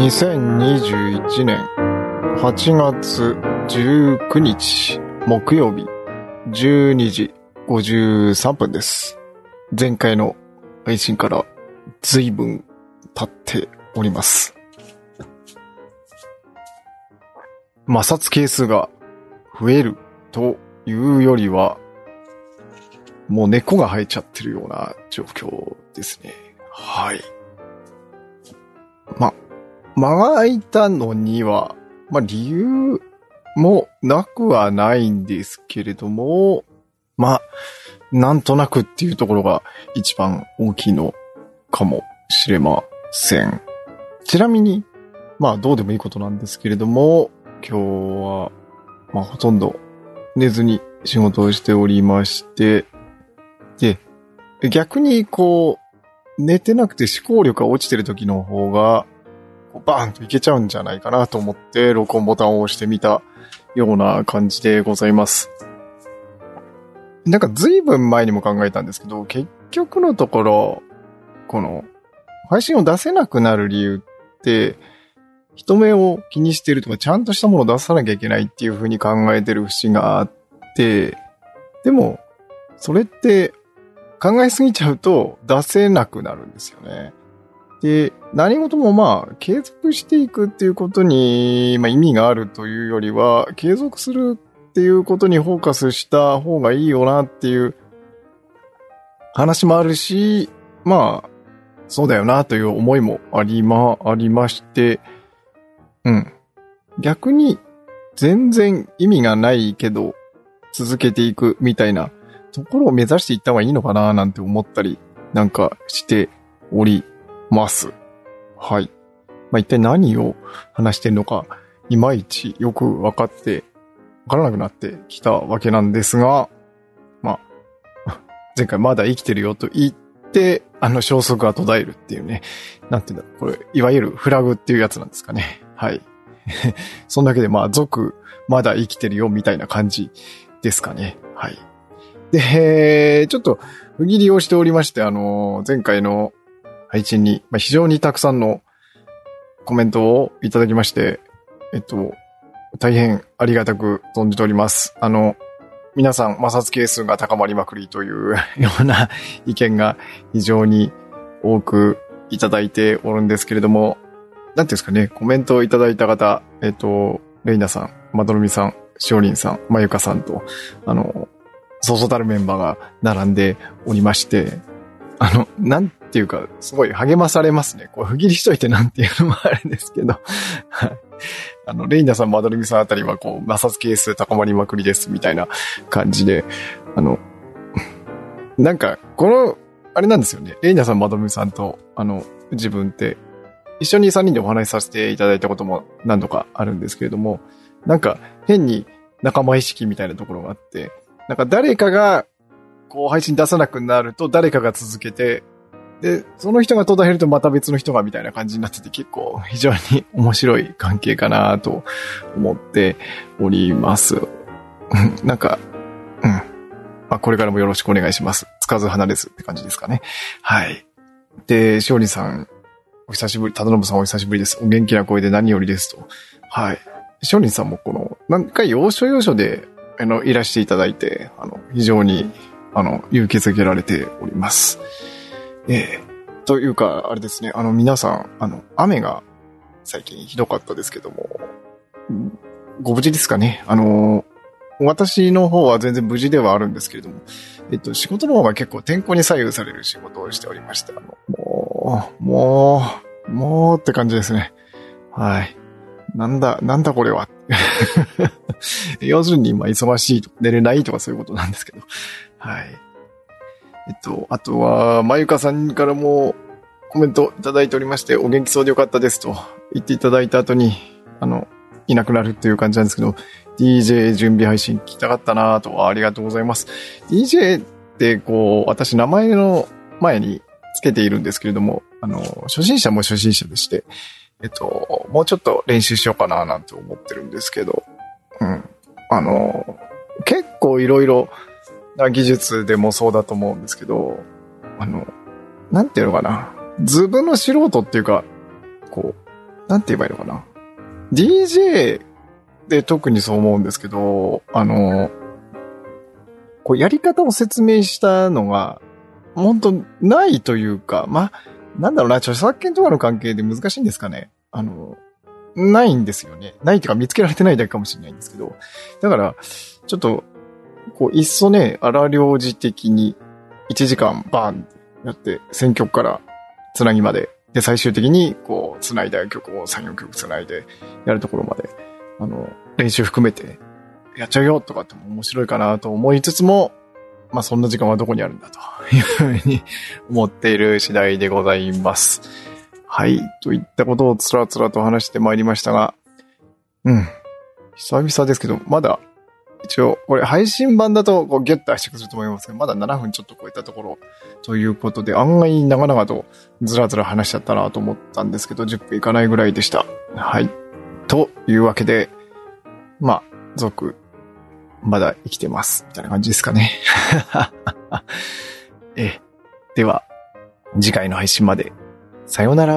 2021年8月19日木曜日12時53分です。前回の配信から随分経っております。摩擦係数が増えるというよりは、もう根っこが生えちゃってるような状況ですね。はい。間が空いたのには、まあ理由もなくはないんですけれども、まあ、なんとなくっていうところが一番大きいのかもしれません。ちなみに、まあどうでもいいことなんですけれども、今日は、まあほとんど寝ずに仕事をしておりまして、で、逆にこう、寝てなくて思考力が落ちてる時の方が、こうバーンといけちゃうんじゃないかなと思って、録音ボタンを押してみたような感じでございます。なんか随分前にも考えたんですけど、結局のところ、この、配信を出せなくなる理由って、人目を気にしてるとか、ちゃんとしたものを出さなきゃいけないっていう風に考えてる節があって、でも、それって考えすぎちゃうと出せなくなるんですよね。で、何事もまあ、継続していくっていうことに、まあ、意味があるというよりは、継続するっていうことにフォーカスした方がいいよなっていう話もあるし、まあ、そうだよなという思いもありま、ありまして、うん。逆に、全然意味がないけど、続けていくみたいなところを目指していった方がいいのかななんて思ったりなんかしております。はい。まあ、一体何を話してるのか、いまいちよく分かって、分からなくなってきたわけなんですが、まあ、前回まだ生きてるよと言って、あの消息が途絶えるっていうね。なんていうんだろう。これ、いわゆるフラグっていうやつなんですかね。はい。そんだけでまあ、続、まだ生きてるよみたいな感じですかね。はい。で、ちょっと、不義理をしておりまして、あの、前回の配信に、まあ、非常にたくさんのコメントをいただきまして、えっと、大変ありがたく存じております。あの、皆さん摩擦係数が高まりまくりという ような意見が非常に多くいただいておるんですけれども、なんていうんですかね、コメントをいただいた方、えっと、レイナさん、まどろみさん、しおりんさん、まゆかさんと、あの、そうそうたるメンバーが並んでおりまして、あの、なんっていうか、すごい励まされますね。こう、不義理しといてなんていうのもあるんですけど、はい。あの、レイナさん、マドルミさんあたりは、こう、摩擦係数高まりまくりです、みたいな感じで、あの、なんか、この、あれなんですよね。レイナさん、マドルミさんと、あの、自分って、一緒に3人でお話しさせていただいたことも何度かあるんですけれども、なんか、変に仲間意識みたいなところがあって、なんか誰かが、こう配信出さなくなると誰かが続けて、で、その人が途絶えるとまた別の人がみたいな感じになってて結構非常に面白い関係かなと思っております。なんか、うん。まあ、これからもよろしくお願いします。つかず離れずって感じですかね。はい。で、しおりさん、お久しぶり、忠信さんお久しぶりです。お元気な声で何よりですと。はい。しおりんさんもこの、何回要所要所で、あの、いらしていただいて、あの、非常に、あの、勇気づけられております。ええというか、あれですね、あの、皆さん、あの、雨が最近ひどかったですけども、ご無事ですかねあの、私の方は全然無事ではあるんですけれども、えっと、仕事の方が結構天候に左右される仕事をしておりまして、あの、もう、もう、もうって感じですね。はい。なんだ、なんだこれは。要するに、まあ、忙しいとか、寝れないとかそういうことなんですけど。はい。えっと、あとは、まゆかさんからもコメントいただいておりまして、お元気そうでよかったですと言っていただいた後に、あの、いなくなるっていう感じなんですけど、DJ 準備配信聞きたかったなと、ありがとうございます。DJ って、こう、私名前の前につけているんですけれども、あの、初心者も初心者でして、えっと、もうちょっと練習しようかななんて思ってるんですけど、うん。あの、結構いろいろ技術でもそうだと思うんですけど、あの、なんていうのかな。ズブの素人っていうか、こう、なんて言えばいいのかな。DJ で特にそう思うんですけど、あの、こうやり方を説明したのが、本当ないというか、まあ、なんだろうな、著作権とかの関係で難しいんですかね。あの、ないんですよね。ないっていうか見つけられてないだけかもしれないんですけど。だから、ちょっと、こう、いっそね、荒領事的に1時間バーンってやって、選曲からつなぎまで。で、最終的に、こう、つないだ曲を3、4曲つないでやるところまで、あの、練習含めてやっちゃうよとかっても面白いかなと思いつつも、まあそんな時間はどこにあるんだというふうに思っている次第でございます。はい。といったことをつらつらと話してまいりましたが、うん。久々ですけど、まだ、一応、これ配信版だとこうギュッと圧縮すると思いますが、まだ7分ちょっと超えたところ、ということで、案外長々とずらずら話しちゃったなと思ったんですけど、10分いかないぐらいでした。はい。というわけで、まあ、続、まだ生きてます。みたいな感じですかね。え、では、次回の配信までさようなら